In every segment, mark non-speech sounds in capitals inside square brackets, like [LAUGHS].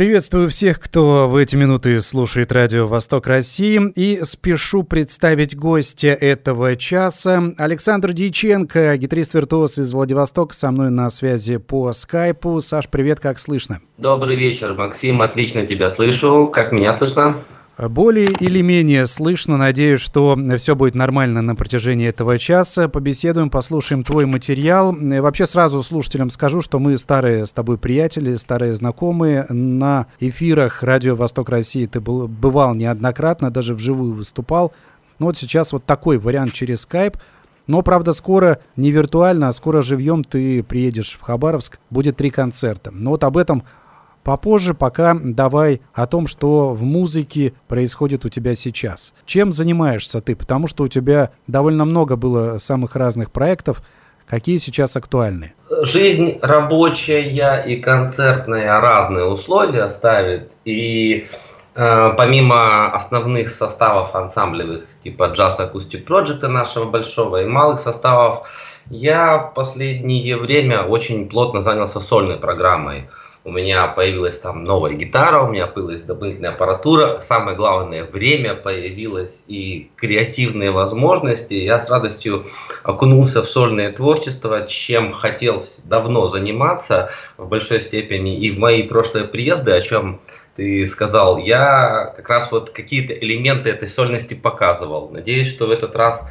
Приветствую всех, кто в эти минуты слушает радио «Восток России» и спешу представить гостя этого часа. Александр Дьяченко, гитарист-виртуоз из Владивостока, со мной на связи по скайпу. Саш, привет, как слышно? Добрый вечер, Максим, отлично тебя слышу. Как меня слышно? Более или менее слышно. Надеюсь, что все будет нормально на протяжении этого часа. Побеседуем, послушаем твой материал. Вообще сразу слушателям скажу, что мы старые с тобой приятели, старые знакомые. На эфирах Радио Восток России ты был, бывал неоднократно, даже вживую выступал. Но вот сейчас вот такой вариант через скайп. Но, правда, скоро не виртуально, а скоро живьем ты приедешь в Хабаровск. Будет три концерта. Но вот об этом Попозже пока давай о том, что в музыке происходит у тебя сейчас. Чем занимаешься ты? Потому что у тебя довольно много было самых разных проектов. Какие сейчас актуальны? Жизнь рабочая и концертная разные условия ставит. И э, помимо основных составов ансамблевых, типа Jazz Acoustic Project нашего большого и малых составов, я в последнее время очень плотно занялся сольной программой у меня появилась там новая гитара, у меня появилась дополнительная аппаратура, самое главное, время появилось и креативные возможности. Я с радостью окунулся в сольное творчество, чем хотел давно заниматься в большой степени и в мои прошлые приезды, о чем ты сказал, я как раз вот какие-то элементы этой сольности показывал. Надеюсь, что в этот раз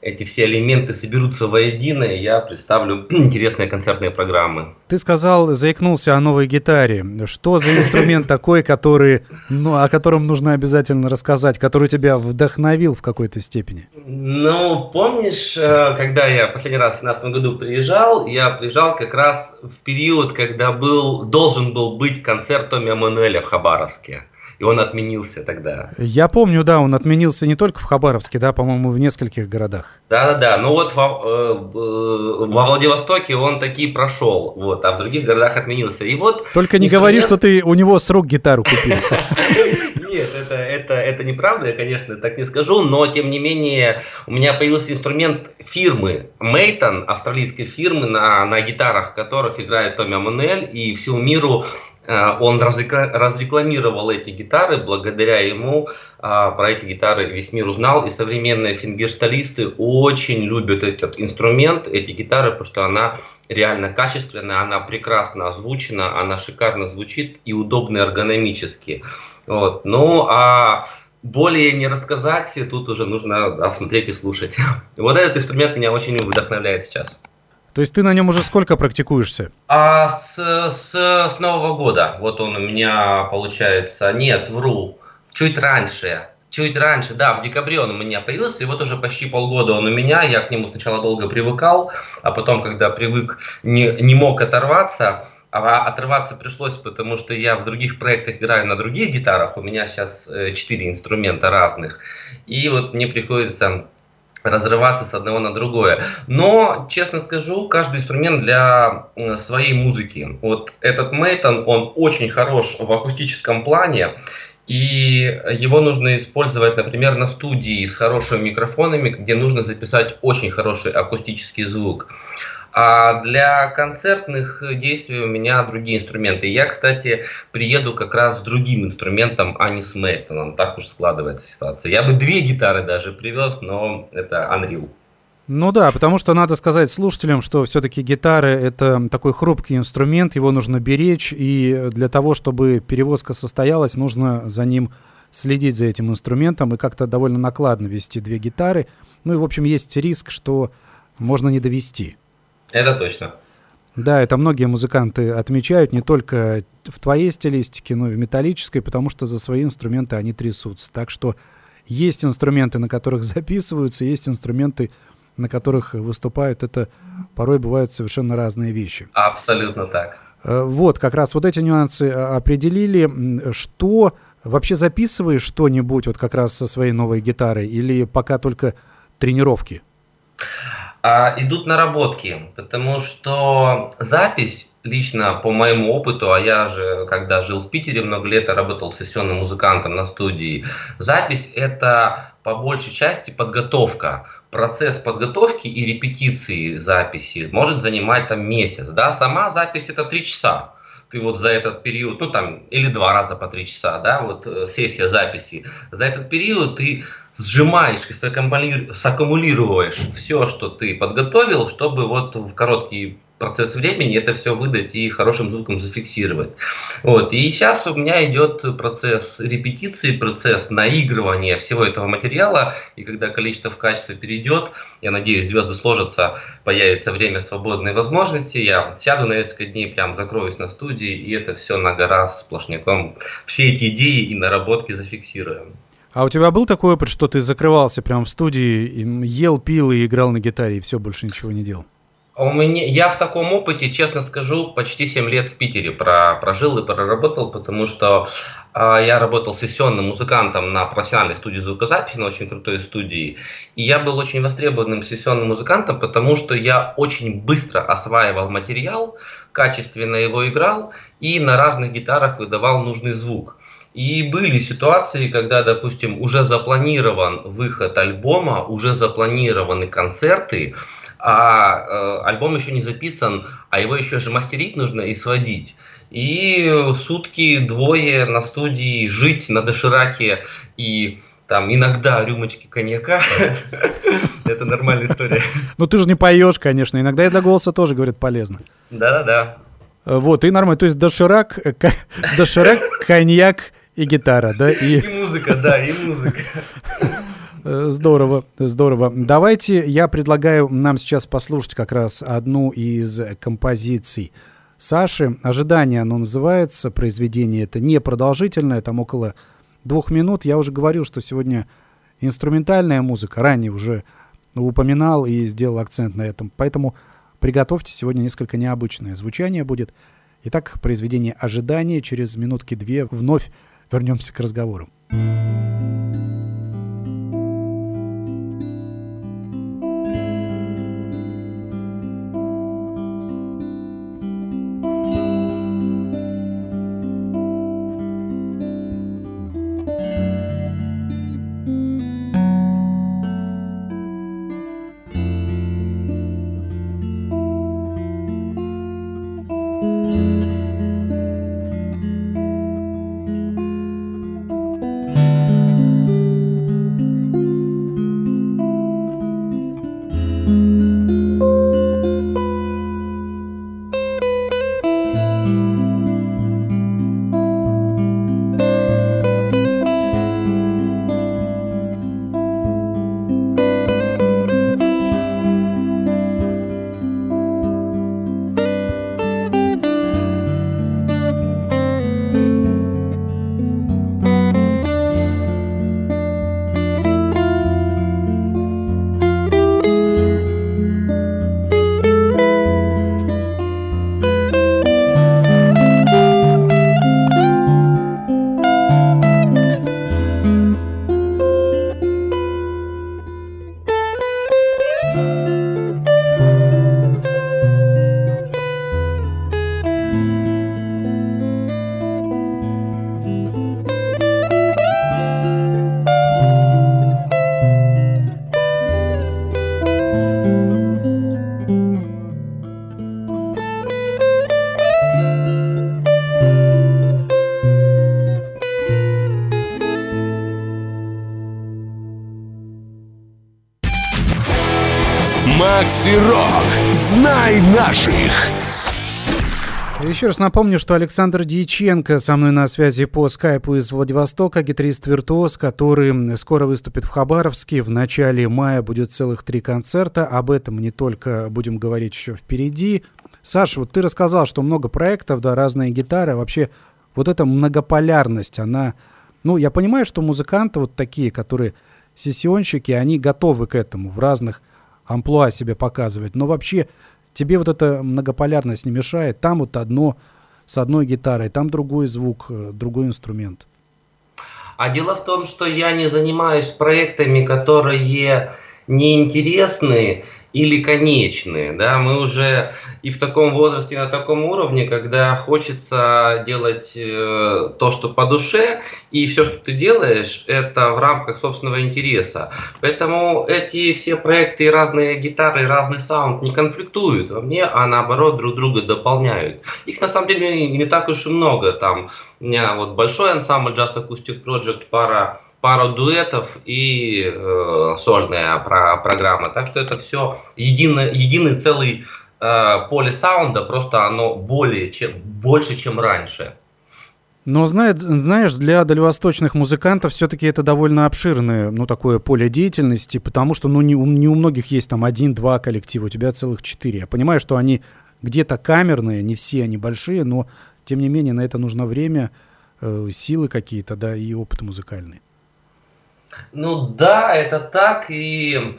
эти все элементы соберутся воедино, и я представлю [CLEARS THROAT] интересные концертные программы. Ты сказал, заикнулся о новой гитаре. Что за инструмент такой, который, ну, о котором нужно обязательно рассказать, который тебя вдохновил в какой-то степени? Ну, помнишь, э, когда я последний раз в 2017 году приезжал, я приезжал как раз в период, когда был, должен был быть концерт Томи Эммануэля в Хабаровске и он отменился тогда. Я помню, да, он отменился не только в Хабаровске, да, по-моему, в нескольких городах. Да-да-да, ну вот во, э, э, во Владивостоке он таки прошел, вот, а в других городах отменился. И вот... Только не говори, что ты у него с рук гитару купил. [LAUGHS] Нет, это, это, это неправда, я, конечно, так не скажу, но, тем не менее, у меня появился инструмент фирмы Мейтон, австралийской фирмы, на, на гитарах которых играет Томми Амануэль, и всему миру он разрекламировал эти гитары, благодаря ему а, про эти гитары весь мир узнал, и современные фингерсталисты очень любят этот инструмент, эти гитары, потому что она реально качественная, она прекрасно озвучена, она шикарно звучит и удобно эргономически. Вот. Ну, а более не рассказать, тут уже нужно да, смотреть и слушать. [LAUGHS] Вот этот инструмент меня очень вдохновляет сейчас. То есть ты на нем уже сколько практикуешься? А с, с, с Нового года. Вот он у меня получается. Нет, вру. Чуть раньше. Чуть раньше, да, в декабре он у меня появился, и вот уже почти полгода он у меня, я к нему сначала долго привыкал, а потом, когда привык, не, не мог оторваться, а отрываться пришлось, потому что я в других проектах играю на других гитарах, у меня сейчас э, четыре инструмента разных, и вот мне приходится разрываться с одного на другое. Но, честно скажу, каждый инструмент для своей музыки. Вот этот Мейтон, он очень хорош в акустическом плане. И его нужно использовать, например, на студии с хорошими микрофонами, где нужно записать очень хороший акустический звук. А для концертных действий у меня другие инструменты. Я, кстати, приеду как раз с другим инструментом, а не с Мейтоном. Так уж складывается ситуация. Я бы две гитары даже привез, но это Unreal. Ну да, потому что надо сказать слушателям, что все-таки гитара это такой хрупкий инструмент, его нужно беречь, и для того, чтобы перевозка состоялась, нужно за ним следить за этим инструментом и как-то довольно накладно вести две гитары. Ну и, в общем, есть риск, что можно не довести. Это точно. Да, это многие музыканты отмечают, не только в твоей стилистике, но и в металлической, потому что за свои инструменты они трясутся. Так что есть инструменты, на которых [LAUGHS] записываются, есть инструменты, на которых выступают, это порой бывают совершенно разные вещи. Абсолютно так. Э, вот, как раз вот эти нюансы а, определили. Что вообще записываешь что-нибудь вот как раз со своей новой гитарой или пока только тренировки? А, идут наработки, потому что запись лично по моему опыту, а я же, когда жил в Питере много лет, работал сессионным музыкантом на студии, запись это по большей части подготовка. Процесс подготовки и репетиции записи может занимать там месяц. Да? Сама запись это три часа ты вот за этот период, ну там, или два раза по три часа, да, вот э, сессия записи, за этот период ты сжимаешь и саккумулируешь все, что ты подготовил, чтобы вот в короткий процесс времени это все выдать и хорошим звуком зафиксировать. Вот. И сейчас у меня идет процесс репетиции, процесс наигрывания всего этого материала, и когда количество в качестве перейдет, я надеюсь, звезды сложатся, появится время свободной возможности, я сяду на несколько дней, прям закроюсь на студии, и это все на гора сплошняком, все эти идеи и наработки зафиксируем. А у тебя был такой опыт, что ты закрывался прямо в студии, ел, пил и играл на гитаре, и все, больше ничего не делал? У меня, я в таком опыте, честно скажу, почти 7 лет в Питере про, прожил и проработал, потому что э, я работал сессионным музыкантом на профессиональной студии звукозаписи, на очень крутой студии. И я был очень востребованным сессионным музыкантом, потому что я очень быстро осваивал материал, качественно его играл и на разных гитарах выдавал нужный звук. И были ситуации, когда, допустим, уже запланирован выход альбома, уже запланированы концерты, а э, альбом еще не записан, а его еще же мастерить нужно и сводить. И сутки двое на студии жить на дошираке и там иногда рюмочки коньяка. [LAUGHS] Это нормальная история. Ну ты же не поешь, конечно. Иногда и для голоса тоже, говорят, полезно. Да-да-да. Вот, и нормально. То есть доширак, доширак, коньяк и гитара, да? И, и музыка, да, и музыка. [LAUGHS] Э, здорово, здорово. Давайте я предлагаю нам сейчас послушать как раз одну из композиций Саши. «Ожидание» оно называется. Произведение это не продолжительное, там около двух минут. Я уже говорил, что сегодня инструментальная музыка. Ранее уже упоминал и сделал акцент на этом. Поэтому приготовьте, сегодня несколько необычное звучание будет. Итак, произведение «Ожидание». Через минутки-две вновь вернемся к разговору. Макси Рок. Знай наших. Еще раз напомню, что Александр Дьяченко со мной на связи по скайпу из Владивостока, гитарист-виртуоз, который скоро выступит в Хабаровске. В начале мая будет целых три концерта. Об этом не только будем говорить еще впереди. Саша, вот ты рассказал, что много проектов, да, разные гитары. Вообще, вот эта многополярность, она... Ну, я понимаю, что музыканты вот такие, которые сессионщики, они готовы к этому в разных амплуа себе показывать, но вообще тебе вот эта многополярность не мешает. Там вот одно с одной гитарой, там другой звук, э, другой инструмент. А дело в том, что я не занимаюсь проектами, которые неинтересны или конечные. Да? Мы уже и в таком возрасте, на таком уровне, когда хочется делать э, то, что по душе, и все, что ты делаешь, это в рамках собственного интереса. Поэтому эти все проекты и разные гитары, и разный саунд не конфликтуют во мне, а наоборот друг друга дополняют. Их на самом деле не так уж и много. Там у меня вот большой ансамбль Jazz Acoustic Project, пара пару дуэтов и э, сольная про программа. Так что это все едино, единый целый э, поле саунда, просто оно более, чем, больше, чем раньше. Но знаешь, для дальневосточных музыкантов все-таки это довольно обширное, ну, такое поле деятельности, потому что, ну, не, не у многих есть там один-два коллектива, у тебя целых четыре. Я понимаю, что они где-то камерные, не все они большие, но, тем не менее, на это нужно время, э, силы какие-то, да, и опыт музыкальный. Ну да, это так. И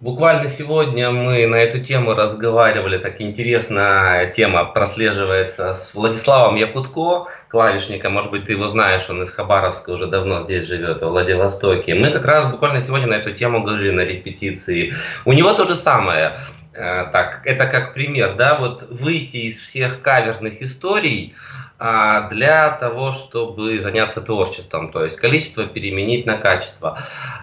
буквально сегодня мы на эту тему разговаривали. Так интересно, тема прослеживается с Владиславом Якутко, клавишником. Может быть, ты его знаешь, он из Хабаровска уже давно здесь живет, в Владивостоке. Мы как раз буквально сегодня на эту тему говорили на репетиции. У него то же самое. Э, так, это как пример, да, вот выйти из всех каверных историй, а, для того, чтобы заняться творчеством, то есть количество переменить на качество.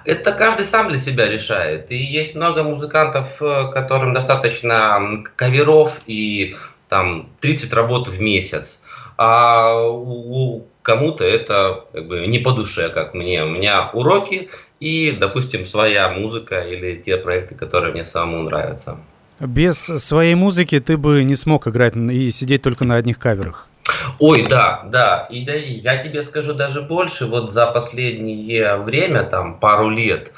Это каждый сам для себя решает. И есть много музыкантов, э, которым достаточно каверов и там 30 работ в месяц. А у кому-то это как бы не по душе, как мне. У меня уроки и, допустим, своя музыка или те проекты, которые мне самому нравятся. Без своей музыки ты бы не смог играть и сидеть только на одних каверах. Ой, да, да. И да, я тебе скажу даже больше. Вот за последнее время, там пару лет,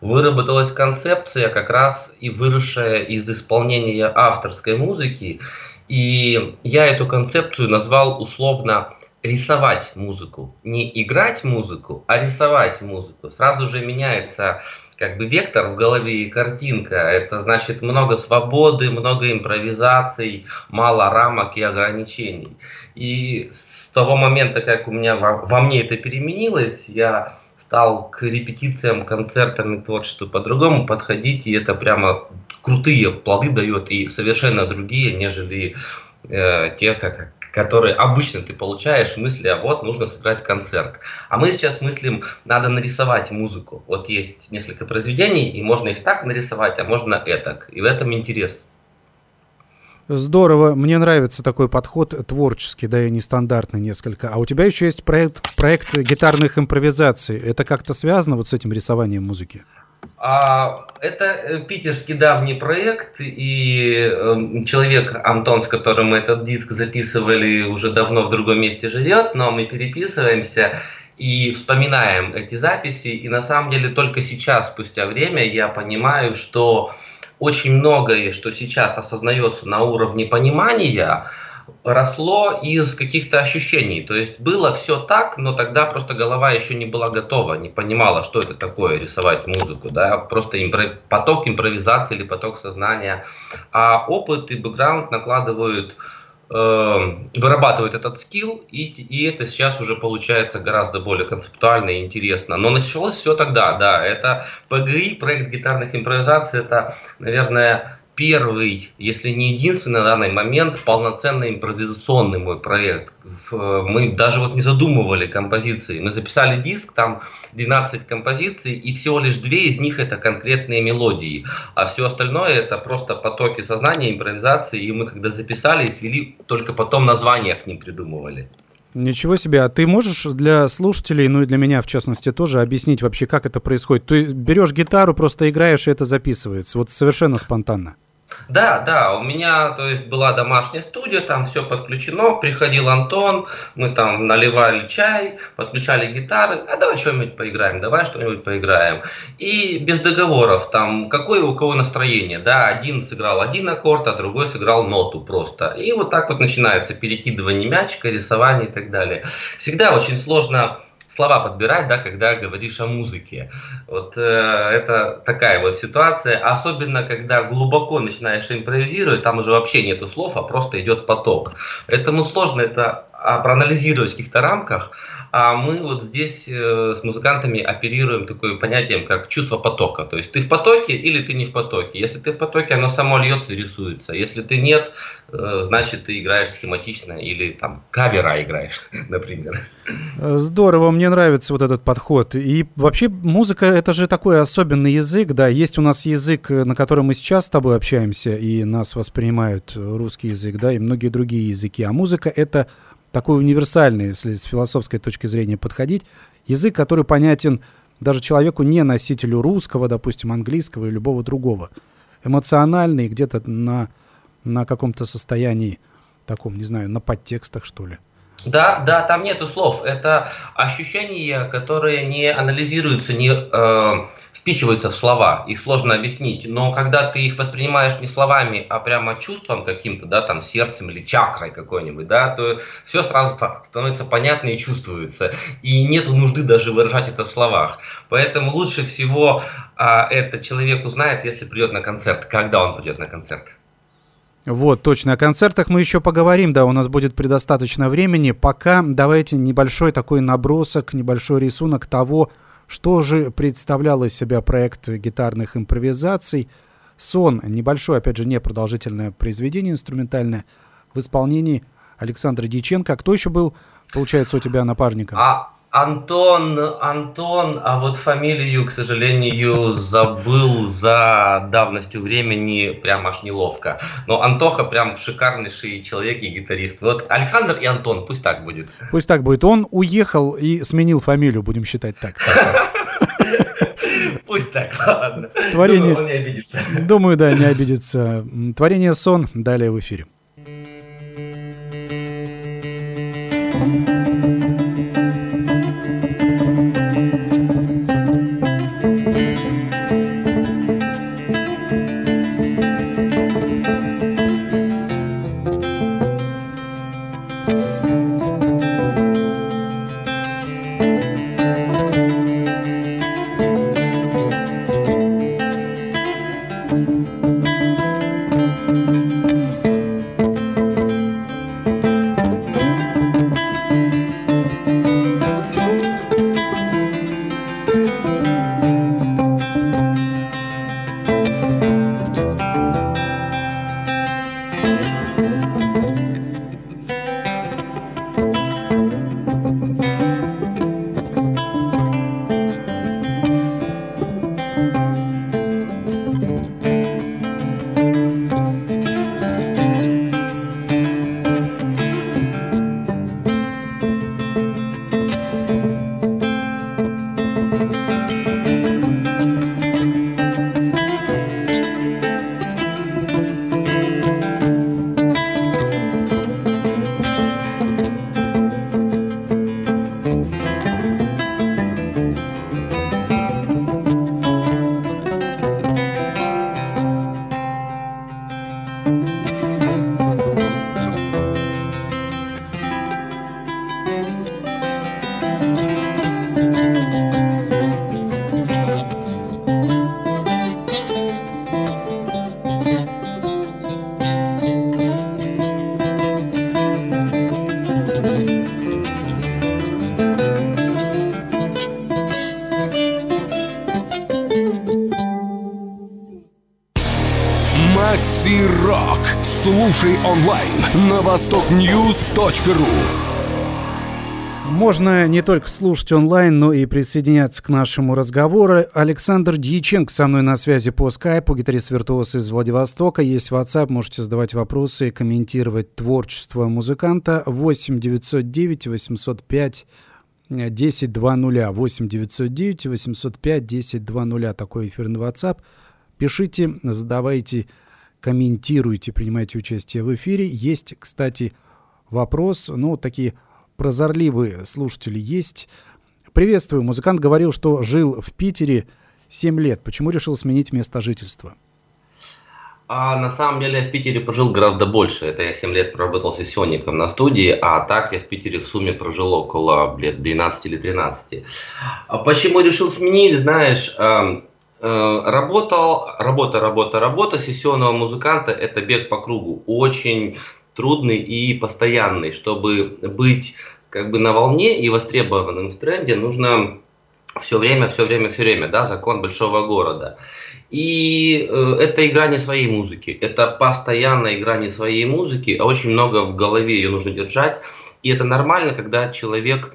выработалась концепция как раз и выросшая из исполнения авторской музыки. И я эту концепцию назвал условно рисовать музыку. Не играть музыку, а рисовать музыку. Сразу же меняется как бы вектор в голове и картинка. Это значит много свободы, много импровизаций, мало рамок и ограничений. И с того момента, как у меня во, во мне это переменилось, я стал к репетициям, концертам и творчеству по-другому подходить, и это прямо крутые плоды дает и совершенно другие, нежели э, те, как, которые обычно ты получаешь мысли, а вот нужно сыграть концерт. А мы сейчас мыслим, надо нарисовать музыку. Вот есть несколько произведений, и можно их так нарисовать, а можно этак. И в этом интерес. Здорово, мне нравится такой подход творческий, да и нестандартный несколько. А у тебя еще есть проект, проект гитарных импровизаций. Это как-то связано вот с этим рисованием музыки? А, это э, питерский давний проект, и э, человек Антон, с которым мы этот диск записывали, уже давно в другом месте живет, но мы переписываемся и вспоминаем эти записи. И на самом деле только сейчас, спустя время, я понимаю, что очень многое, что сейчас осознается на уровне понимания, росло из каких-то ощущений. То есть было все так, но тогда просто голова еще не была готова, не понимала, что это такое рисовать музыку. Да? Просто импро... поток импровизации или поток сознания. А опыт и бэкграунд накладывают э, вырабатывают этот скилл, и, и это сейчас уже получается гораздо более концептуально и интересно. Но началось все тогда, да, это ПГИ, проект гитарных импровизаций, это, наверное, первый, если не единственный на данный момент, полноценный импровизационный мой проект. Мы даже вот не задумывали композиции. Мы записали диск, там 12 композиций, и всего лишь две из них это конкретные мелодии. А все остальное это просто потоки сознания, импровизации. И мы когда записали и свели, только потом названия к ним придумывали. Ничего себе. А ты можешь для слушателей, ну и для меня в частности тоже, объяснить вообще, как это происходит? Ты берешь гитару, просто играешь, и это записывается. Вот совершенно спонтанно. Да, да, у меня, то есть, была домашняя студия, там все подключено, приходил Антон, мы там наливали чай, подключали гитары, а давай что-нибудь поиграем, давай что-нибудь поиграем. И без договоров, там, какое у кого настроение, да, один сыграл один аккорд, а другой сыграл ноту просто. И вот так вот начинается перекидывание мячика, рисование и так далее. Всегда очень сложно слова подбирать, да, когда говоришь о музыке. Вот э, это такая вот ситуация, особенно когда глубоко начинаешь импровизировать, там уже вообще нету слов, а просто идет поток. Поэтому сложно это проанализировать в каких-то рамках, а мы вот здесь э, с музыкантами оперируем такое понятием, как чувство потока. То есть ты в потоке или ты не в потоке. Если ты в потоке, оно само льется и рисуется. Если ты нет, э, значит ты играешь схематично или там кавера играешь, [LAUGHS] например. Здорово, мне нравится вот этот подход. И вообще музыка это же такой особенный язык, да. Есть у нас язык, на котором мы сейчас с тобой общаемся, и нас воспринимают русский язык, да, и многие другие языки. А музыка это такой универсальный, если с философской точки зрения подходить, язык, который понятен даже человеку, не носителю русского, допустим, английского и любого другого. Эмоциональный, где-то на, на каком-то состоянии таком, не знаю, на подтекстах, что ли. Да, да, там нету слов. Это ощущения, которые не анализируются, не э, впихиваются в слова, их сложно объяснить. Но когда ты их воспринимаешь не словами, а прямо чувством каким-то, да, там сердцем или чакрой какой-нибудь, да, то все сразу становится понятно и чувствуется. И нет нужды даже выражать это в словах. Поэтому лучше всего а, это человек узнает, если придет на концерт, когда он придет на концерт. Вот, точно. О концертах мы еще поговорим, да, у нас будет предостаточно времени. Пока давайте небольшой такой набросок, небольшой рисунок того, что же представлял из себя проект гитарных импровизаций? «Сон» — небольшое, опять же, непродолжительное произведение инструментальное в исполнении Александра Диченко. А кто еще был, получается, у тебя напарником? А, Антон, Антон, а вот фамилию, к сожалению, забыл за давностью времени, прям аж неловко. Но Антоха прям шикарнейший человек и гитарист. Вот Александр и Антон, пусть так будет. Пусть так будет. Он уехал и сменил фамилию, будем считать так. [LAUGHS] Пусть так, ладно. Творение... Думаю, он не обидится. Думаю, да, не обидится. Творение «Сон» далее в эфире. thank you Слушай онлайн на востокньюз.ру можно не только слушать онлайн, но и присоединяться к нашему разговору. Александр Дьяченко со мной на связи по скайпу, гитарист-виртуоз из Владивостока. Есть WhatsApp, можете задавать вопросы, комментировать творчество музыканта. 8 909 805 10 20 8 909 805 10 20 такой эфирный WhatsApp. Пишите, задавайте комментируете, принимаете участие в эфире. Есть, кстати, вопрос, ну, такие прозорливые слушатели есть. Приветствую. Музыкант говорил, что жил в Питере 7 лет. Почему решил сменить место жительства? А на самом деле я в Питере прожил гораздо больше. Это я 7 лет проработал сессионником на студии, а так я в Питере в сумме прожил около лет 12 или 13. А почему решил сменить, знаешь, эм, работал, работа, работа, работа сессионного музыканта – это бег по кругу. Очень трудный и постоянный. Чтобы быть как бы на волне и востребованным в тренде, нужно все время, все время, все время, да, закон большого города. И э, это игра не своей музыки, это постоянная игра не своей музыки, а очень много в голове ее нужно держать. И это нормально, когда человек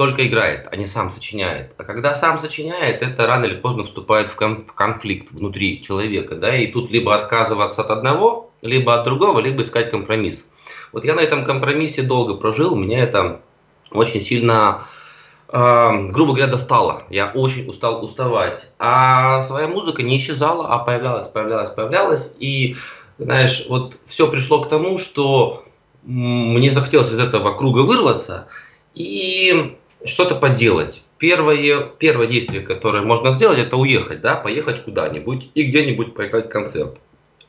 только играет, а не сам сочиняет. А когда сам сочиняет, это рано или поздно вступает в, кон- в конфликт внутри человека. Да? И тут либо отказываться от одного, либо от другого, либо искать компромисс. Вот я на этом компромиссе долго прожил, меня это очень сильно грубо говоря, достало. Я очень устал уставать. А своя музыка не исчезала, а появлялась, появлялась, появлялась. И, знаешь, вот все пришло к тому, что мне захотелось из этого круга вырваться и что-то поделать. Первое, первое действие, которое можно сделать, это уехать, да, поехать куда-нибудь и где-нибудь поиграть концерт.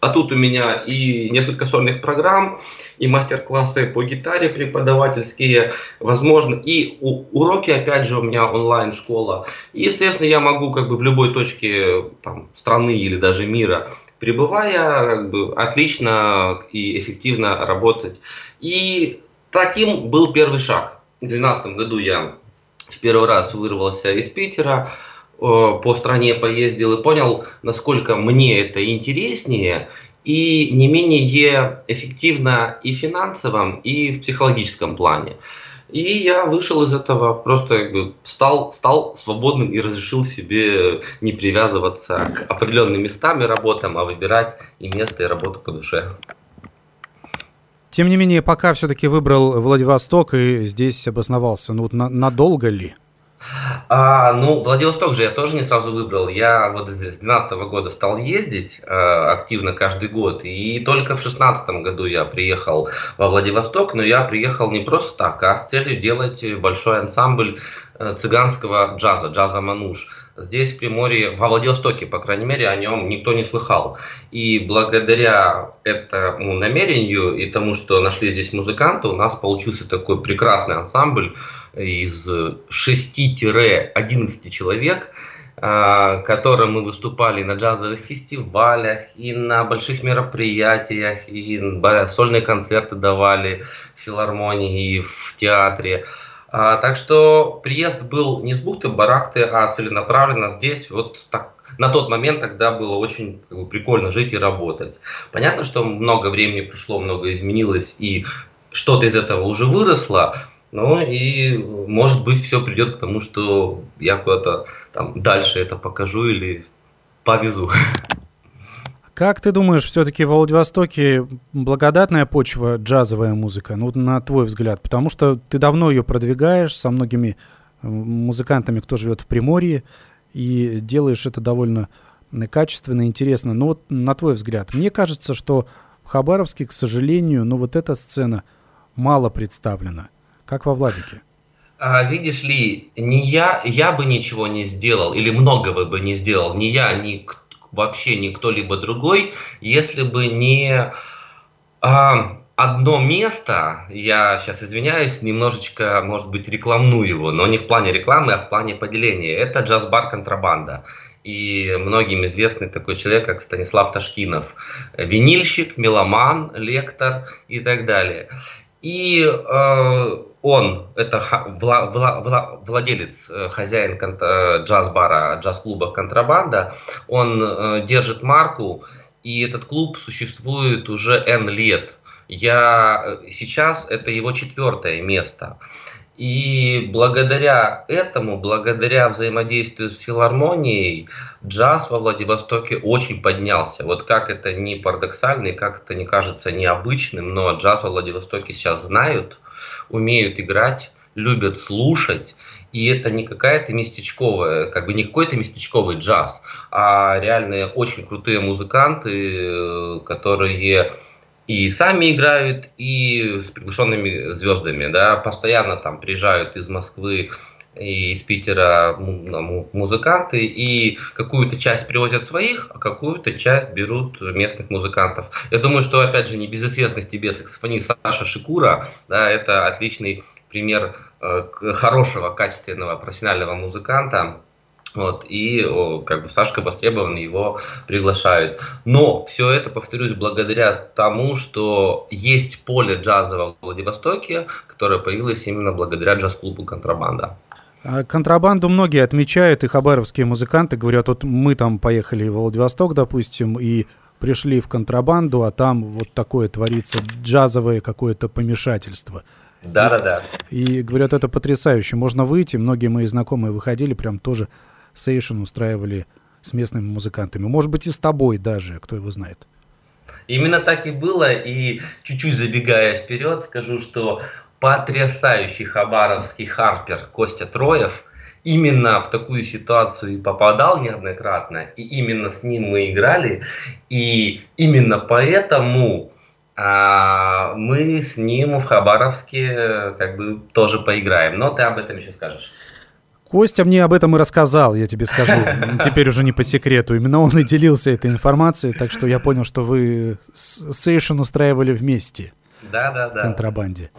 А тут у меня и несколько сольных программ, и мастер-классы по гитаре преподавательские, возможно, и уроки, опять же, у меня онлайн-школа. И, естественно, я могу как бы в любой точке там, страны или даже мира пребывая, как бы, отлично и эффективно работать. И таким был первый шаг. В 2012 году я в первый раз вырвался из Питера, Э, по стране поездил и понял, насколько мне это интереснее и не менее эффективно и финансовом, и в психологическом плане. И я вышел из этого, просто как бы стал, стал свободным и разрешил себе не привязываться к определенным местам и работам, а выбирать и место, и работу по душе. Тем не менее, пока все-таки выбрал Владивосток и здесь обосновался, ну на, надолго ли? А, ну, Владивосток же я тоже не сразу выбрал. Я вот с 2012 года стал ездить э, активно каждый год. И только в 2016 году я приехал во Владивосток. Но я приехал не просто так, а с целью делать большой ансамбль э, цыганского джаза, джаза Мануш. Здесь, в Приморье, во Владивостоке, по крайней мере, о нем никто не слыхал. И благодаря этому намерению и тому, что нашли здесь музыканты, у нас получился такой прекрасный ансамбль из 6-11 человек, а, которым мы выступали на джазовых фестивалях и на больших мероприятиях, и сольные концерты давали в филармонии и в театре. Так что приезд был не с бухты-барахты, а целенаправленно здесь, вот так, на тот момент тогда было очень как бы, прикольно жить и работать. Понятно, что много времени прошло, много изменилось, и что-то из этого уже выросло, ну и, может быть, все придет к тому, что я куда-то там дальше это покажу или повезу. Как ты думаешь, все-таки в Владивостоке благодатная почва джазовая музыка, ну, на твой взгляд? Потому что ты давно ее продвигаешь со многими э, музыкантами, кто живет в Приморье, и делаешь это довольно качественно и интересно. Но вот на твой взгляд, мне кажется, что в Хабаровске, к сожалению, ну вот эта сцена мало представлена – как во Владике? А, видишь ли, не я, я бы ничего не сделал, или многого бы не сделал, ни я, ни вообще ни кто-либо другой, если бы не а, одно место, я сейчас извиняюсь, немножечко, может быть, рекламную его, но не в плане рекламы, а в плане поделения. Это джаз-бар «Контрабанда». И многим известный такой человек, как Станислав Ташкинов. Винильщик, меломан, лектор и так далее. И э, он, это вла, вла, вла, владелец, э, хозяин э, джаз-бара, джаз-клуба «Контрабанда», он э, держит марку, и этот клуб существует уже N лет. Я сейчас это его четвертое место. И благодаря этому, благодаря взаимодействию с филармонией, джаз во Владивостоке очень поднялся. Вот как это не парадоксально и как это не кажется необычным, но джаз во Владивостоке сейчас знают, умеют играть, любят слушать. И это не какая-то местечковая, как бы не какой-то местечковый джаз, а реальные очень крутые музыканты, которые и сами играют, и с приглашенными звездами, да, постоянно там приезжают из Москвы и из Питера музыканты, и какую-то часть привозят своих, а какую-то часть берут местных музыкантов. Я думаю, что, опять же, не безызвестный тебе саксофонист Саша Шикура, да, это отличный пример э, хорошего, качественного, профессионального музыканта, вот, и как бы Сашка востребован, его приглашают. Но все это, повторюсь, благодаря тому, что есть поле джаза в Владивостоке, которое появилось именно благодаря джаз-клубу «Контрабанда». А контрабанду многие отмечают, и хабаровские музыканты говорят, вот мы там поехали в Владивосток, допустим, и пришли в контрабанду, а там вот такое творится джазовое какое-то помешательство. Да, да, да. И говорят, это потрясающе. Можно выйти. Многие мои знакомые выходили, прям тоже сейшн устраивали с местными музыкантами. Может быть, и с тобой даже, кто его знает. Именно так и было, и чуть-чуть забегая вперед, скажу, что потрясающий хабаровский харпер Костя Троев именно в такую ситуацию и попадал неоднократно, и именно с ним мы играли, и именно поэтому а, мы с ним в Хабаровске э, как бы тоже поиграем. Но ты об этом еще скажешь. Костя мне об этом и рассказал, я тебе скажу. [LAUGHS] Теперь уже не по секрету. Именно он и делился этой информацией, так что я понял, что вы сейшн устраивали вместе. Да, да, да. Контрабанде.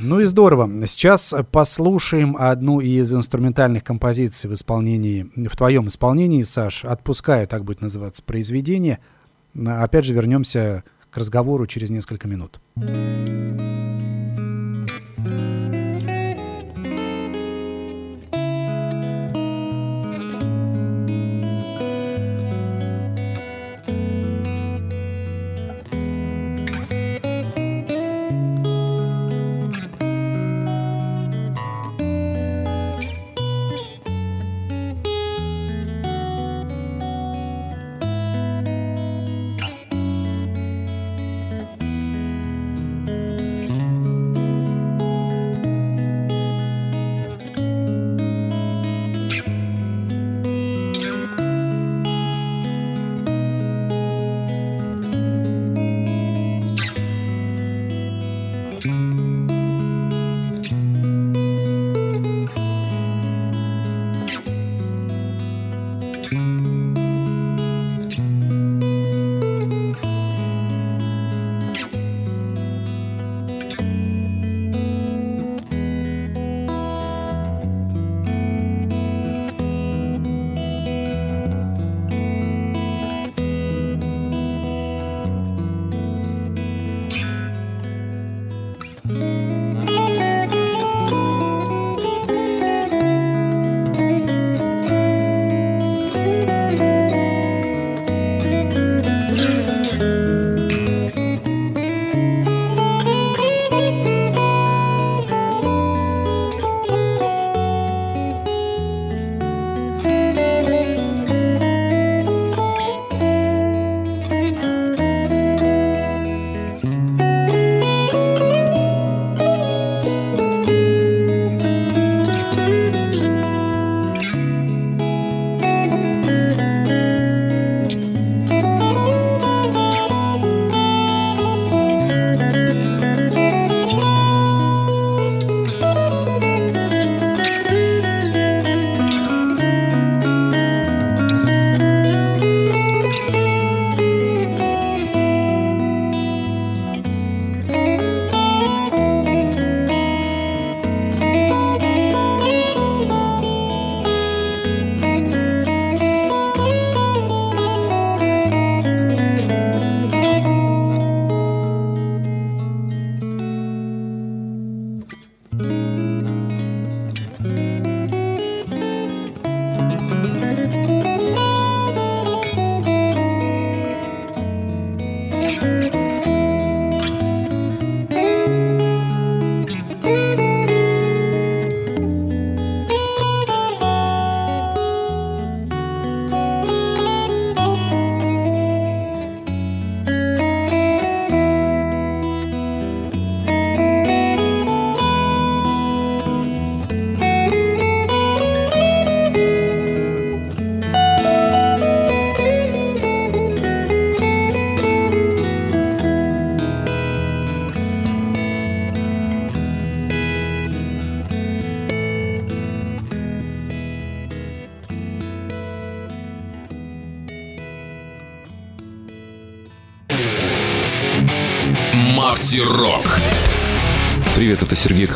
Ну и здорово. Сейчас послушаем одну из инструментальных композиций в исполнении, в твоем исполнении, Саш. «Отпускаю», так будет называться произведение. Опять же вернемся к разговору через несколько минут. Макси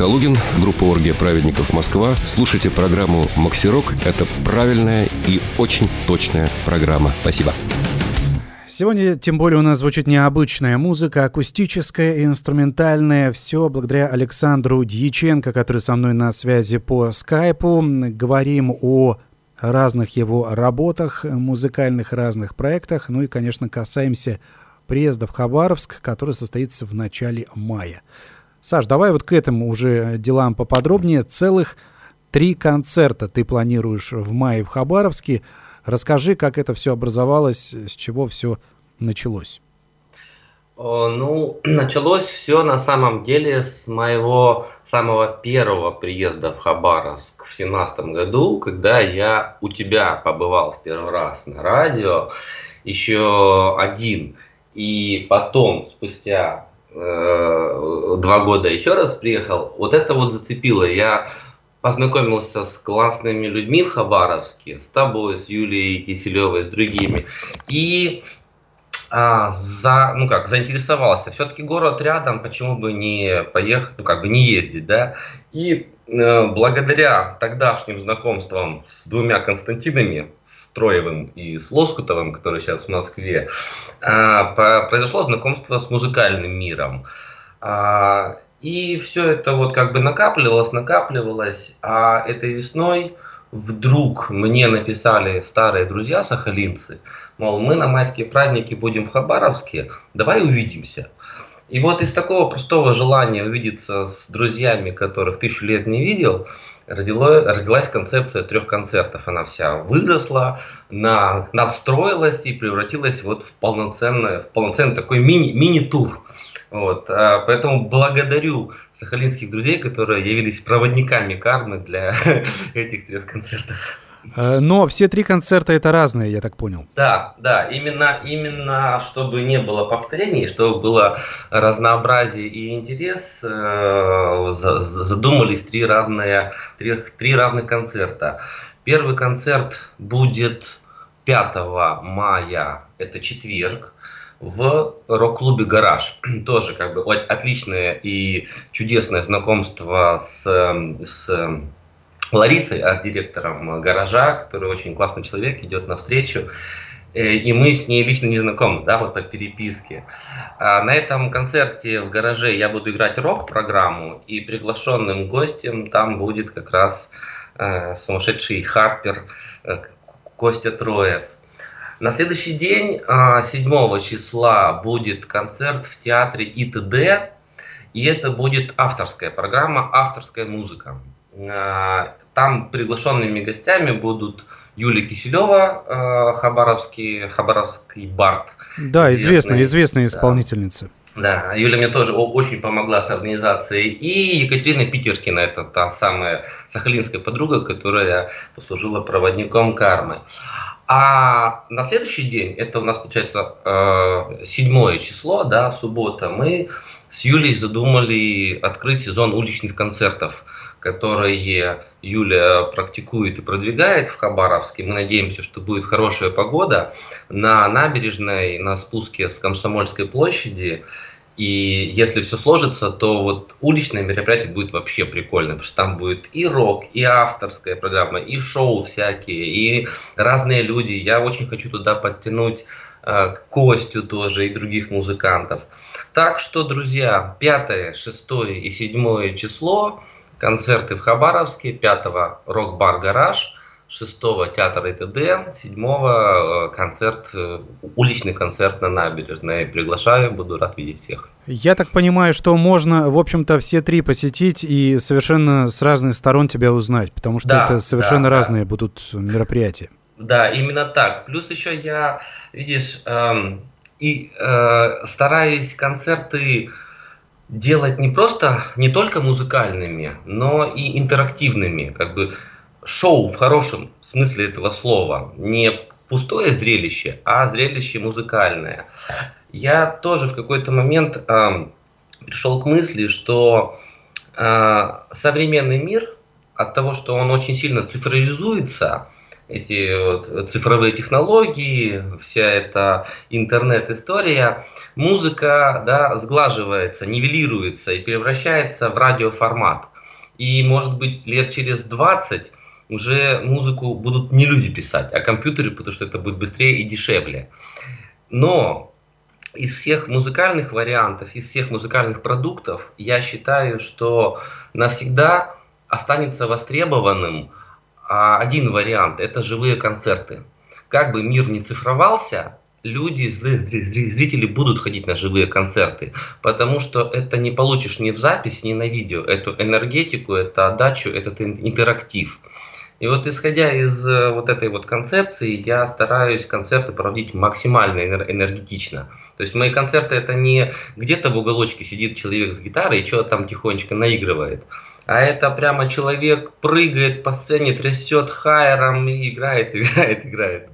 Калугин, группа «Оргия праведников Москва». Слушайте программу «Максирок». Это правильная и очень точная программа. Спасибо. Сегодня, тем более, у нас звучит необычная музыка, акустическая и инструментальная. Все благодаря Александру Дьяченко, который со мной на связи по скайпу. Говорим о разных его работах, музыкальных разных проектах. Ну и, конечно, касаемся приезда в Хабаровск, который состоится в начале мая. Саш, давай вот к этому уже делам поподробнее. Целых три концерта ты планируешь в мае в Хабаровске. Расскажи, как это все образовалось, с чего все началось. Ну, [CLEARS THROAT] началось все на самом деле с моего самого первого приезда в Хабаровск в семнадцатом году, когда я у тебя побывал в первый раз на радио, еще один, и потом, спустя э, два года еще раз приехал, вот это вот зацепило. Я познакомился с классными людьми в Хабаровске, с тобой, с Юлией Киселевой, с другими. И а, за, ну как, заинтересовался. Все-таки город рядом, почему бы не поехать, ну как бы не ездить, да? И э, благодаря тогдашним знакомствам с двумя Константинами, Троевым и с Лоскутовым, который сейчас в Москве, по, произошло знакомство с музыкальным миром. А, и все это вот как бы накапливалось, накапливалось, а этой весной вдруг мне написали старые друзья сахалинцы, мол, мы на майские праздники будем в Хабаровске, давай увидимся. И вот из такого простого желания увидеться с друзьями, которых тысячу лет не видел, родило, родилась концепция трех концертов. Она вся выросла, на, надстроилась и превратилась вот в полноценный, в полноценный такой мини, мини-тур. Вот, а, поэтому благодарю сахалинских друзей, которые явились проводниками кармы для [LAUGHS] этих трех концертов. Э, но все три концерта это разные, я так понял. Да, да, именно, именно чтобы не было повторений, чтобы было разнообразие и интерес, э, задумались три разные, три, три разных концерта. Первый концерт будет 5 мая, это четверг, в рок-клубе «Гараж». [CLEARS THROAT] Тоже как бы отличное и чудесное знакомство с, с Ларисой, арт-директором «Гаража», который очень классный человек, идет навстречу. Э, и мы с ней лично не знакомы, да, вот по переписке. А на этом концерте в гараже я буду играть рок-программу, и приглашенным гостем там будет как раз э, сумасшедший Харпер э, Костя Троев. На следующий день, 7 а, числа, будет концерт в театре ИТД, и это будет авторская программа, авторская музыка. Там приглашенными гостями будут Юлия Киселева, а, Хабаровский, Хабаровский Барт. Да, известная, известная исполнительница. Да, Юля мне тоже очень помогла с организацией. И Екатерина Питеркина, это та самая сахалинская подруга, которая послужила проводником кармы. А на следующий день, это у нас получается э, седьмое число, да, суббота, мы с Юлей задумали открыть сезон уличных концертов, которые Юля практикует и продвигает в Хабаровске. Мы надеемся, что будет хорошая погода. На набережной, на спуске с Комсомольской площади и если все сложится, то вот уличное мероприятие будет вообще прикольно, потому что там будет и рок, и авторская программа, и шоу всякие, и разные люди. Я очень хочу туда подтянуть э, Костю тоже и других музыкантов. Так что, друзья, 5, 6 и 7 число концерты в Хабаровске, 5 рок-бар «Гараж», 6 театр ИТД, 7 э, концерт, э, уличный концерт на набережной. Приглашаю, буду рад видеть всех. Я так понимаю, что можно, в общем-то, все три посетить и совершенно с разных сторон тебя узнать, потому что да, это совершенно да, разные да. будут мероприятия. Да, именно так. Плюс еще я, видишь, эм, и э, стараюсь концерты делать не просто, не только музыкальными, но и интерактивными, как бы шоу в хорошем смысле этого слова. Не пустое зрелище, а зрелище музыкальное. Я тоже в какой-то момент э, пришел к мысли, что э, современный мир от того, что он очень сильно цифровизуется, эти вот цифровые технологии, вся эта интернет-история, музыка да, сглаживается, нивелируется и превращается в радиоформат. И, может быть, лет через 20 уже музыку будут не люди писать, а компьютеры, потому что это будет быстрее и дешевле. Но из всех музыкальных вариантов, из всех музыкальных продуктов, я считаю, что навсегда останется востребованным а, один вариант – это живые концерты. Как бы мир не цифровался, люди, зрители будут ходить на живые концерты, потому что это не получишь ни в запись, ни на видео, эту энергетику, эту отдачу, этот интерактив. И вот исходя из э, вот этой вот концепции, я стараюсь концерты проводить максимально энергетично. То есть мои концерты это не где-то в уголочке сидит человек с гитарой и что-то там тихонечко наигрывает. А это прямо человек прыгает по сцене, трясет хаером и играет, играет, играет.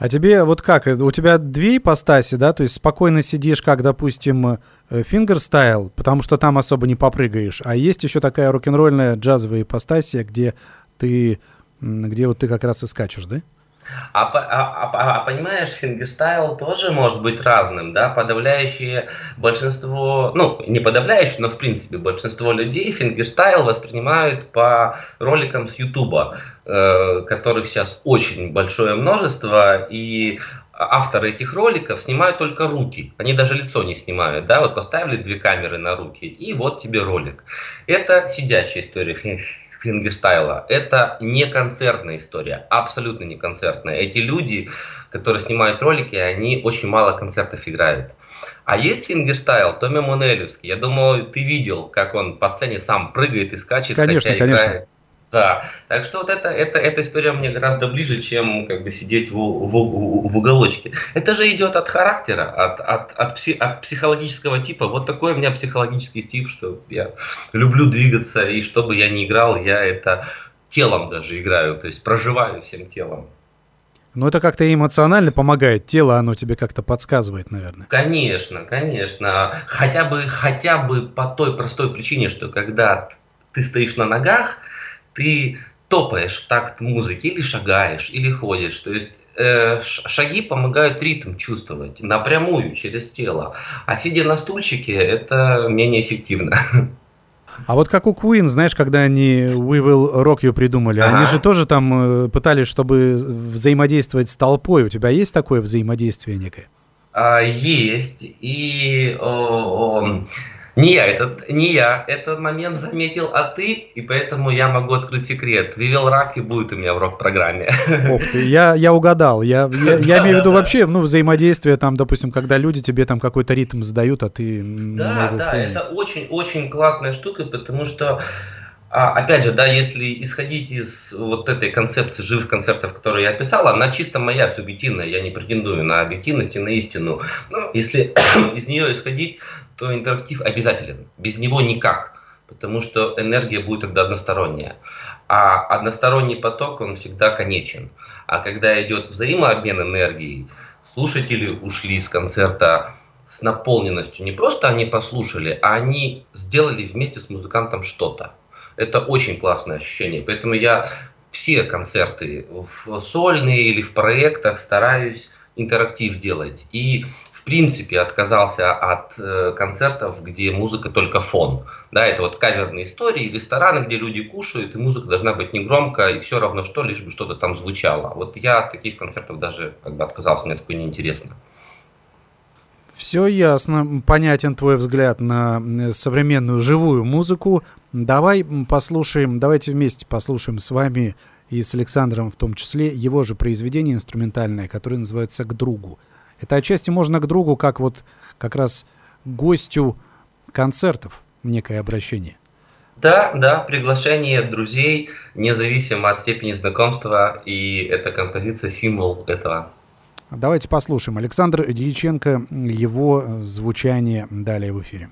А тебе вот как, у тебя две ипостаси, да, то есть спокойно сидишь, как, допустим, фингерстайл, э, потому что там особо не попрыгаешь, а есть еще такая рок-н-ролльная джазовая ипостасия, где ты, где вот ты как раз и скачешь, да? А, а, а, а, а понимаешь, фингерстайл тоже может быть разным, да, подавляющее большинство, ну, не подавляющее, но в принципе большинство людей фингерстайл воспринимают по роликам с Ютуба, э, которых сейчас очень большое множество, и авторы этих роликов снимают только руки, они даже лицо не снимают, да, вот поставили две камеры на руки, и вот тебе ролик. Это сидячая история фингерстайла. Это не концертная история, абсолютно не концертная. Эти люди, которые снимают ролики, они очень мало концертов играют. А есть фингерстайл Томми Эммануэлевский. Я думаю, ты видел, как он по сцене сам прыгает и скачет. Конечно, конечно. Играет да, так что вот это, это, эта история мне гораздо ближе, чем как бы сидеть в, в, в уголочке. Это же идет от характера, от, от, от, пси, от психологического типа. Вот такой у меня психологический тип, что я люблю двигаться, и что бы я ни играл, я это телом даже играю, то есть проживаю всем телом. Ну, это как-то эмоционально помогает, тело оно тебе как-то подсказывает, наверное. Конечно, конечно. Хотя бы, хотя бы по той простой причине, что когда ты стоишь на ногах, ты топаешь в такт музыки, или шагаешь, или ходишь. То есть э, шаги помогают ритм чувствовать напрямую через тело. А сидя на стульчике, это менее эффективно. А вот как у Queen, знаешь, когда они We Will Rock You придумали, ага. они же тоже там э, пытались, чтобы взаимодействовать с толпой. У тебя есть такое взаимодействие некое? А, есть. И о, о, не я, этот, не я этот момент заметил, а ты, и поэтому я могу открыть секрет. Вивел Рак и будет у меня в рок-программе. [LAUGHS] Ох ты, я, я угадал. Я, я, я имею в виду вообще, ну, взаимодействие там, допустим, когда люди тебе там какой-то ритм задают, а ты... Да, да, это очень-очень классная штука, потому что а, опять же, да, если исходить из вот этой концепции живых концертов, которые я описал, она чисто моя субъективная, я не претендую на объективность и на истину. Но если [COUGHS] из нее исходить, то интерактив обязателен. Без него никак, потому что энергия будет тогда односторонняя. А односторонний поток, он всегда конечен. А когда идет взаимообмен энергией, слушатели ушли с концерта с наполненностью. Не просто они послушали, а они сделали вместе с музыкантом что-то. Это очень классное ощущение. Поэтому я все концерты в сольные или в проектах стараюсь интерактив делать. И в принципе отказался от э, концертов, где музыка только фон. Да, это вот каверные истории, рестораны, где люди кушают, и музыка должна быть не громко, и все равно что, лишь бы что-то там звучало. Вот я от таких концертов даже как бы отказался, мне такое неинтересно. Все ясно, понятен твой взгляд на современную живую музыку. Давай послушаем, давайте вместе послушаем с вами и с Александром в том числе его же произведение инструментальное, которое называется «К другу». Это отчасти можно к другу, как вот как раз гостю концертов некое обращение. Да, да, приглашение друзей, независимо от степени знакомства, и эта композиция символ этого. Давайте послушаем. Александр Дьяченко, его звучание далее в эфире.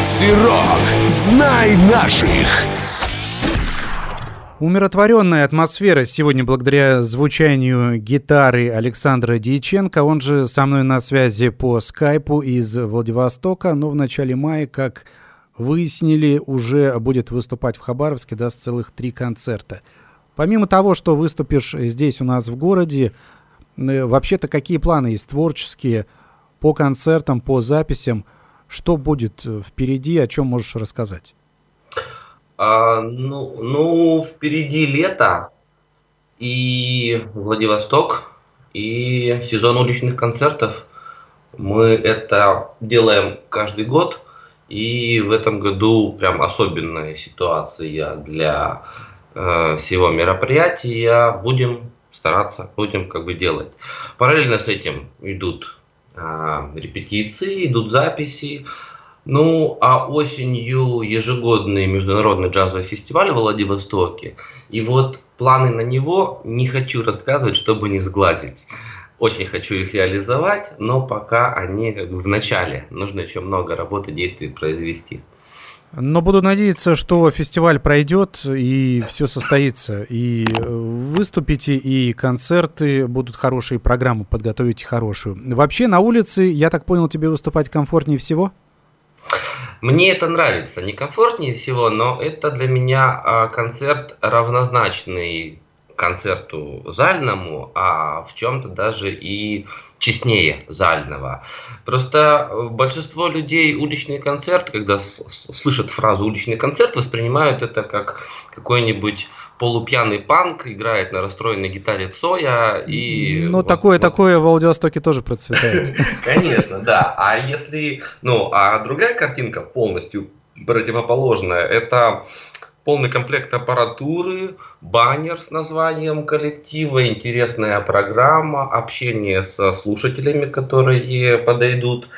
Макси. Знай наших. Умиротворенная атмосфера сегодня благодаря звучанию гитары Александра Дьяченко. Он же со мной на связи по скайпу из Владивостока, но в начале мая, как выяснили, уже будет выступать в Хабаровске, даст целых три концерта. Помимо того, что выступишь здесь у нас в городе, э, вообще-то какие планы есть творческие по концертам, по записям? Что будет э, впереди, о чем можешь рассказать? А, ну, ну, впереди лето и Владивосток, и сезон уличных концертов. Мы это делаем каждый год, и в этом году прям особенная ситуация для э, всего мероприятия. Будем стараться, будем как бы делать. Параллельно с этим идут репетиции, идут записи. Ну, а осенью ежегодный международный джазовый фестиваль в Владивостоке. И вот планы на него не хочу рассказывать, чтобы не сглазить. Очень хочу их реализовать, но пока они как бы в начале. Нужно еще много работы, действий произвести. Но буду надеяться, что фестиваль пройдет и все состоится. И э, выступите, и концерты будут хорошие, программу подготовите хорошую. Вообще на улице, я так понял, тебе выступать комфортнее всего? Мне это нравится, не комфортнее всего, но это для меня а, концерт равнозначный концерту зальному, а в чем-то даже и честнее зального. Просто э, большинство людей уличный концерт, когда слышат фразу уличный концерт, воспринимают это как какой-нибудь полупьяный панк играет на расстроенной гитаре Цоя и... Ну, вот, такое, вот. такое в Владивостоке тоже процветает. [LAUGHS] Конечно, да. А если... Ну, а другая картинка полностью противоположная, это полный комплект аппаратуры, баннер с названием коллектива, интересная программа, общение со слушателями, которые подойдут.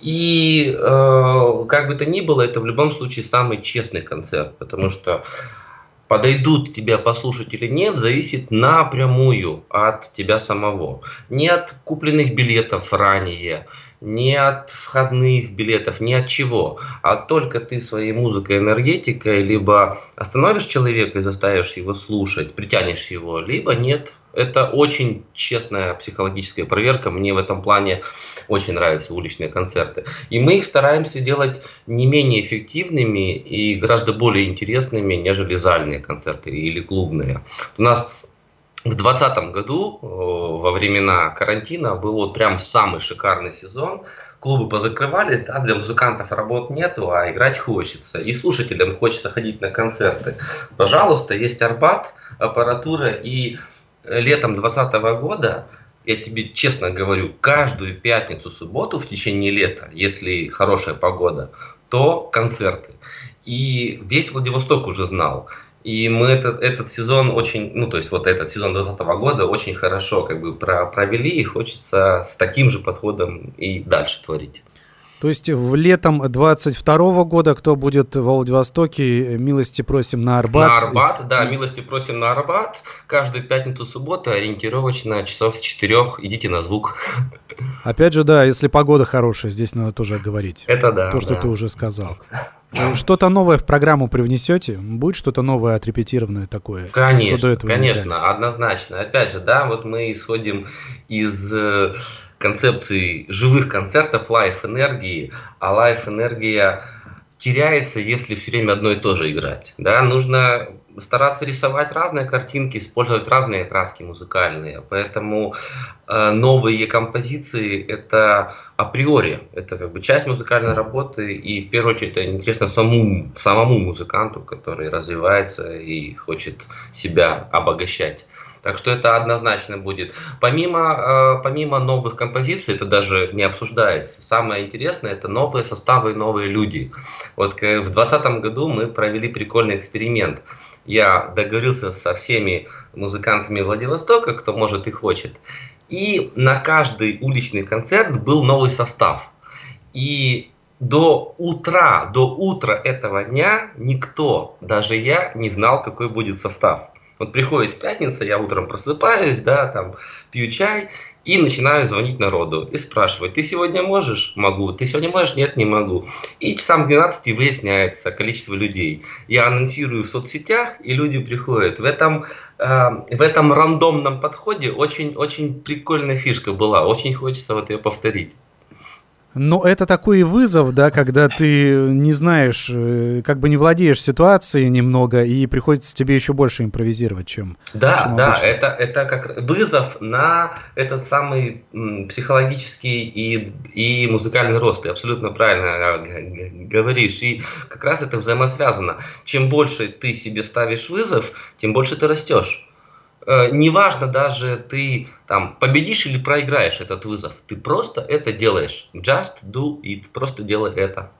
И э, как бы то ни было, это в любом случае самый честный концерт, потому что подойдут тебя послушать или нет, зависит напрямую от тебя самого. Не от купленных билетов ранее, не от входных билетов, ни от чего, а только ты своей музыкой, энергетикой либо остановишь человека и заставишь его слушать, притянешь его, либо нет. Это очень честная психологическая проверка. Мне в этом плане очень нравятся уличные концерты. И мы их стараемся делать не менее эффективными и гораздо более интересными, нежели зальные концерты или клубные. У нас в 2020 году, во времена карантина, был вот прям самый шикарный сезон. Клубы позакрывались, да, для музыкантов работ нету, а играть хочется. И слушателям хочется ходить на концерты. Пожалуйста, есть Арбат, аппаратура и летом 2020 года, я тебе честно говорю, каждую пятницу, субботу в течение лета, если хорошая погода, то концерты. И весь Владивосток уже знал. И мы этот, этот сезон очень, ну то есть вот этот сезон 2020 года очень хорошо как бы провели и хочется с таким же подходом и дальше творить. То есть в летом 22 года, кто будет в Владивостоке, милости просим на Арбат. На Арбат, да, милости просим на Арбат. Каждую пятницу, субботу ориентировочно часов с четырех идите на звук. Опять же, да, если погода хорошая, здесь надо тоже говорить. Это да. То, что да. ты уже сказал. Что-то новое в программу привнесете? Будет что-то новое отрепетированное такое? Конечно, что до этого конечно, однозначно. Опять же, да, вот мы исходим из э, концепции живых концертов, лайф-энергии, а лайф-энергия теряется, если все время одно и то же играть. Да? Нужно стараться рисовать разные картинки, использовать разные краски музыкальные. Поэтому э, новые композиции это априори, это как бы часть музыкальной работы, и в первую очередь это интересно самому, самому музыканту, который развивается и хочет себя обогащать. Так что это однозначно будет. Помимо, э, помимо новых композиций, это даже не обсуждается. Самое интересное это новые составы и новые люди. Вот в 2020 году мы провели прикольный эксперимент. Я договорился со всеми музыкантами Владивостока, кто может и хочет. И на каждый уличный концерт был новый состав. И до утра, до утра этого дня никто, даже я, не знал, какой будет состав. Вот приходит пятница, я утром просыпаюсь, да, там, пью чай, и начинаю звонить народу и спрашивать, ты сегодня можешь? Могу. Ты сегодня можешь? Нет, не могу. И часам 12 выясняется количество людей. Я анонсирую в соцсетях, и люди приходят. В этом, э, в этом рандомном подходе очень-очень прикольная фишка была. Очень хочется вот ее повторить. Но это такой вызов, да, когда ты не знаешь, э, как бы не владеешь ситуацией немного, и приходится тебе еще больше импровизировать, чем Да, чем да, обычно. это, это как вызов на этот самый психологический и, и музыкальный рост. Ты абсолютно правильно э, говоришь. И как раз это взаимосвязано. Чем больше ты себе ставишь вызов, тем больше ты растешь. Э, Неважно даже ты там победишь или проиграешь этот вызов, ты просто это делаешь. Just do it, просто делай это.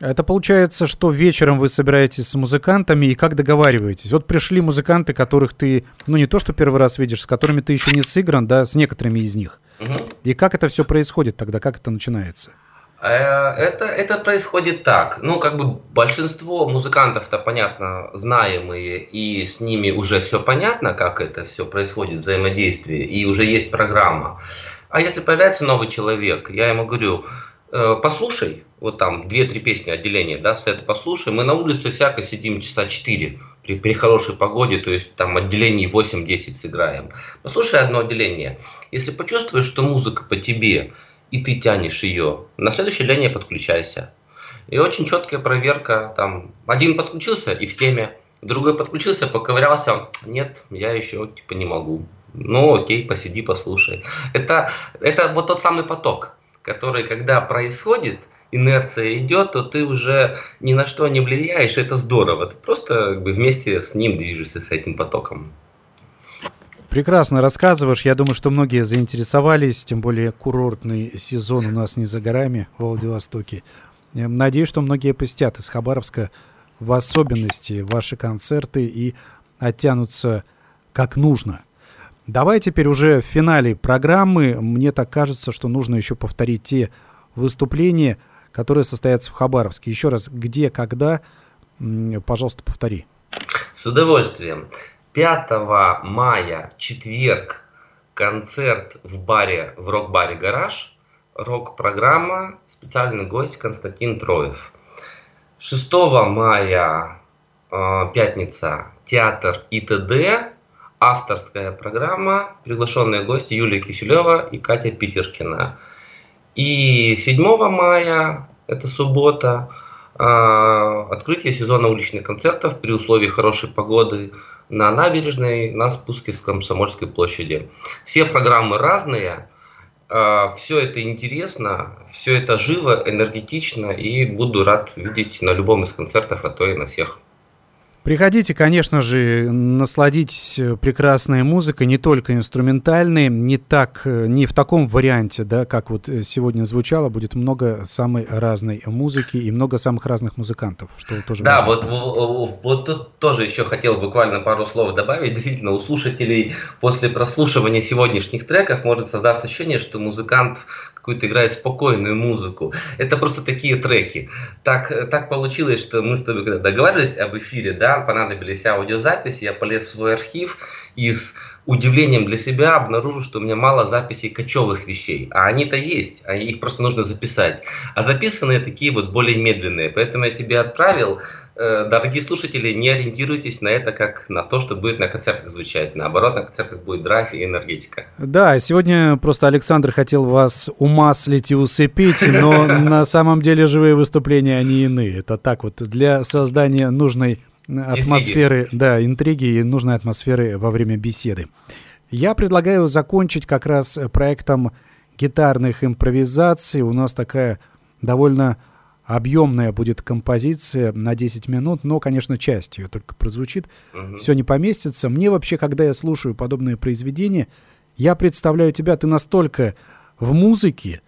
Это получается, что вечером вы собираетесь с музыкантами и как договариваетесь? Вот пришли музыканты, которых ты, ну не то что первый раз видишь, с которыми ты еще не сыгран, да, с некоторыми из них. Мгм. И как это все происходит тогда, как это начинается? Э, Это, это происходит так. Ну, как бы большинство музыкантов-то, понятно, знаемые, и с ними уже все понятно, как это все происходит, взаимодействие, и уже есть программа. А если появляется новый человек, я ему говорю, «Э, послушай, вот там две-три песни отделения, да, сет послушай, мы на улице всяко сидим часа 4 при, при хорошей погоде, то есть там отделений 8-10 сыграем. Послушай одно отделение. Если почувствуешь, что музыка по тебе, и ты тянешь ее, на следующее отделение подключайся. И очень четкая проверка, там, один подключился и в теме, другой подключился, поковырялся, нет, я еще типа не могу. Ну окей, посиди, послушай. Это, это вот тот самый поток, который, когда происходит, инерция идет, то ты уже ни на что не влияешь, это здорово. Ты просто как бы, вместе с ним движешься, с этим потоком. Прекрасно рассказываешь. Я думаю, что многие заинтересовались, тем более курортный сезон у нас не за горами в Владивостоке. Я Надеюсь, что многие посетят из Хабаровска в особенности ваши концерты и оттянутся как нужно. Давай теперь уже в финале программы. Мне так кажется, что нужно еще повторить те выступления, которые состоятся в Хабаровске. Еще раз, где, когда, пожалуйста, повтори. С удовольствием. 5 мая, четверг, концерт в баре, в рок-баре «Гараж». Рок-программа, специальный гость Константин Троев. 6 мая, э, пятница, театр ИТД, авторская программа, приглашенные гости Юлия Киселева и Катя Питеркина. И 7 мая, это суббота, э, открытие сезона уличных концертов при условии хорошей погоды на набережной на спуске с Комсомольской площади. Все программы разные, все это интересно, все это живо, энергетично и буду рад видеть на любом из концертов, а то и на всех. Приходите, конечно же, насладитесь э, прекрасной музыкой, не только инструментальной, не так, э, не в таком варианте, да, как вот э, сегодня звучало, будет много самой разной музыки и много самых разных музыкантов, что тоже Да, важно. вот, вот тут тоже еще хотел буквально пару слов добавить. Действительно, у слушателей после прослушивания сегодняшних треков может создаться ощущение, что музыкант какую-то играет спокойную музыку. Это просто такие треки. Так, так получилось, что мы с тобой когда договаривались об эфире, да, понадобились аудиозаписи, я полез в свой архив и с удивлением для себя обнаружил, что у меня мало записей кочевых вещей. А они-то есть, а их просто нужно записать. А записанные такие вот более медленные. Поэтому я тебе отправил. Э, Дорогие слушатели, не ориентируйтесь на это как на то, что будет на концертах звучать. Наоборот, на концертах будет драйв и энергетика. Да, сегодня просто Александр хотел вас умаслить и усыпить, но [LAUGHS] на самом деле живые выступления, они иные. Это так вот, для создания нужной атмосферы, да, интриги и нужной атмосферы во время беседы. Я предлагаю закончить как раз проектом гитарных импровизаций. У нас такая довольно объемная будет композиция на 10 минут, но, конечно, часть ее только прозвучит. Мгм. Все не поместится. Мне вообще, когда я слушаю подобные произведения, я представляю тебя, ты настолько в музыке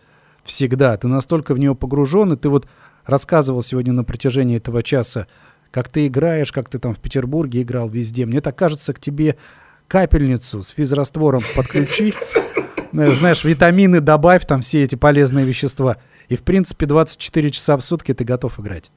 всегда, ты настолько в нее погружен, и ты вот рассказывал сегодня на протяжении этого часа, как ты играешь, как ты там в Петербурге играл везде. Мне так кажется, к тебе капельницу с физраствором подключи, [LAUGHS] знаешь, витамины добавь, там все эти полезные вещества. И, в принципе, 24 часа в сутки ты готов играть.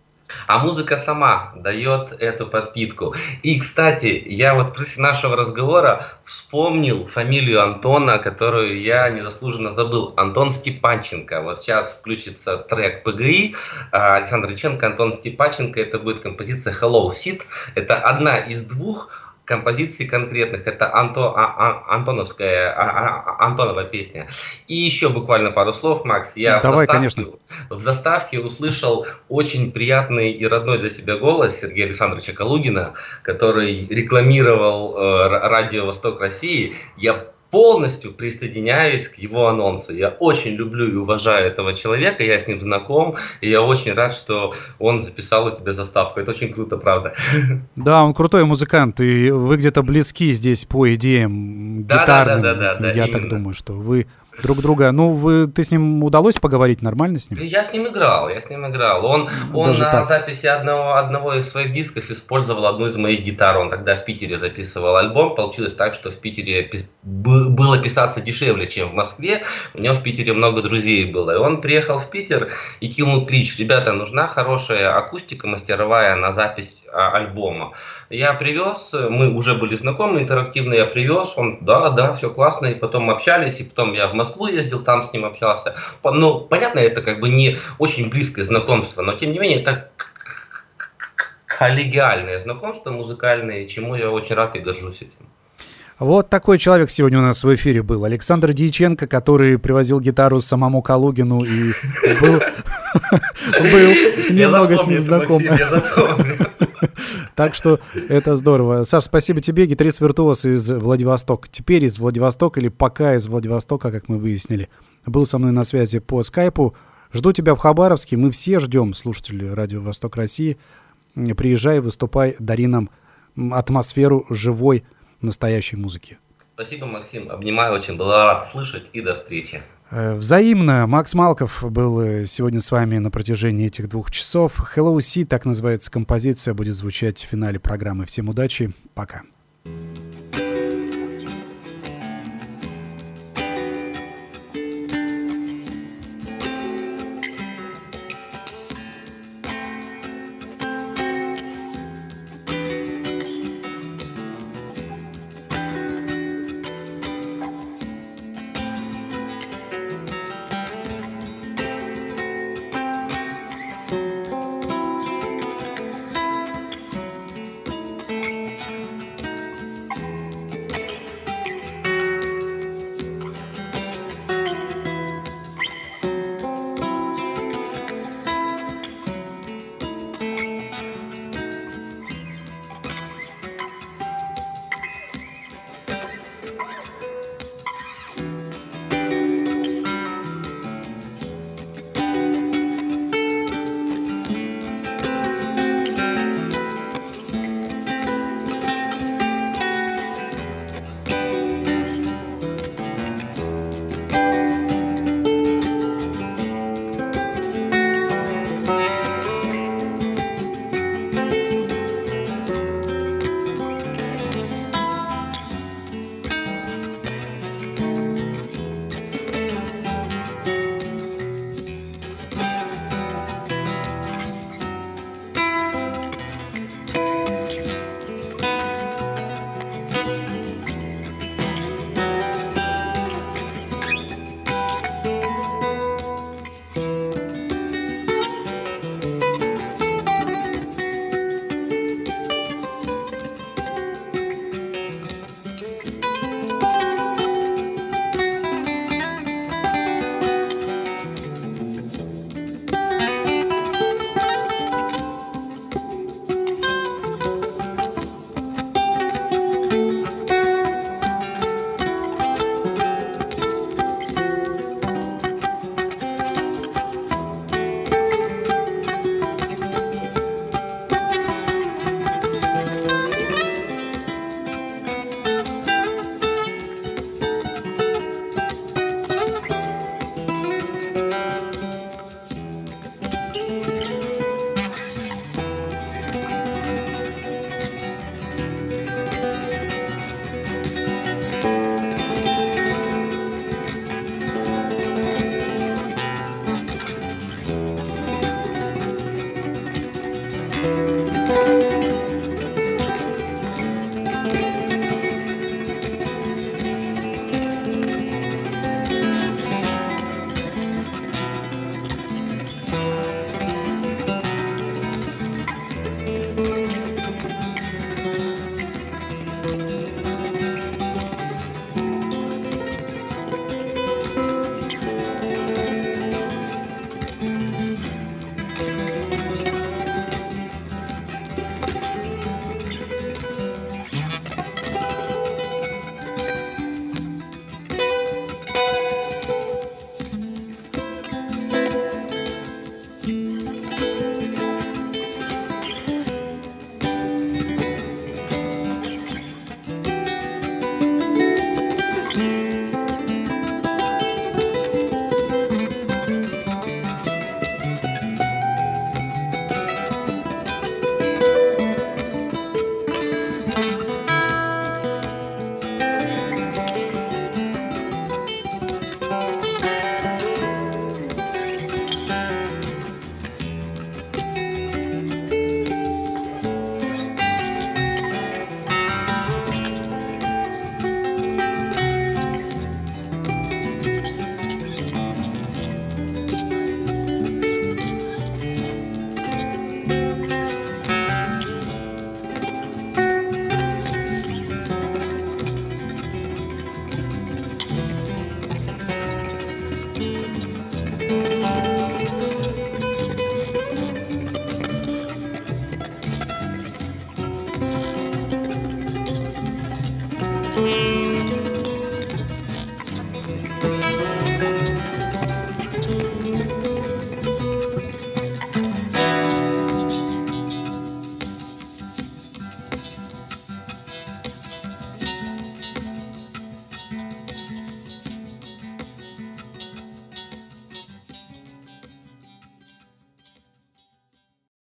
А музыка сама дает эту подпитку. И, кстати, я вот после нашего разговора вспомнил фамилию Антона, которую я незаслуженно забыл. Антон Степанченко. Вот сейчас включится трек ПГИ. А, Александр Иченко, Антон Степанченко. Это будет композиция Hello Sit. Это одна из двух композиций конкретных. Это Анто, а, а, Антоновская, а, а, Антонова песня. И еще буквально пару слов, Макс. Я Давай, в, заставке, конечно. в заставке услышал очень приятный и родной для себя голос Сергея Александровича Калугина, который рекламировал э, Радио Восток России. Я полностью присоединяюсь к его анонсу. Я очень люблю и уважаю этого человека, я с ним знаком, и я очень рад, что он записал у тебя заставку. Это очень круто, правда. [LAUGHS] Да, он крутой музыкант, и вы где-то близки здесь по идеям Да, да, гитарным. да, да, да, Я так именно. думаю, что вы друг друга... Ну, вы, ты с ним удалось поговорить нормально с ним? Я с ним играл, я с ним играл. Он, он Даже на так? записи одного, одного из своих дисков использовал одну из моих гитар. Он тогда в Питере записывал альбом. Получилось так, что в Питере пи- бы- было писаться дешевле, чем в Москве. У него в Питере много друзей было. И он приехал в Питер и кинул клич. Ребята, нужна хорошая акустика мастеровая на запись альбома. Я привез, мы уже были знакомы, интерактивно я привез, он, да, да, все классно, и потом общались, и потом я в Москву ездил, там с ним общался. Ну, понятно, это как бы не очень близкое знакомство, но тем не менее это коллегиальное знакомство музыкальное, чему я очень рад и горжусь этим. Вот такой человек сегодня у нас в эфире был. Александр Дьяченко, который привозил гитару самому Калугину и был, [LAUGHS] был немного с ним знаком. [LAUGHS] Так что это здорово. Саш, спасибо тебе. Гитарист-виртуоз из Владивостока. Теперь из Владивостока или пока из Владивостока, как мы выяснили. Был со мной на связи по скайпу. Жду тебя в Хабаровске. Мы все ждем, слушатели Радио Восток России. Приезжай, выступай, дари нам атмосферу живой, настоящей музыки. Спасибо, Максим. Обнимаю, очень был рад слышать и до встречи. Э, Взаимно. Макс Малков был э, сегодня с вами на протяжении этих двух часов. Hello Sea, так называется композиция, будет звучать в финале программы. Всем удачи. Пока.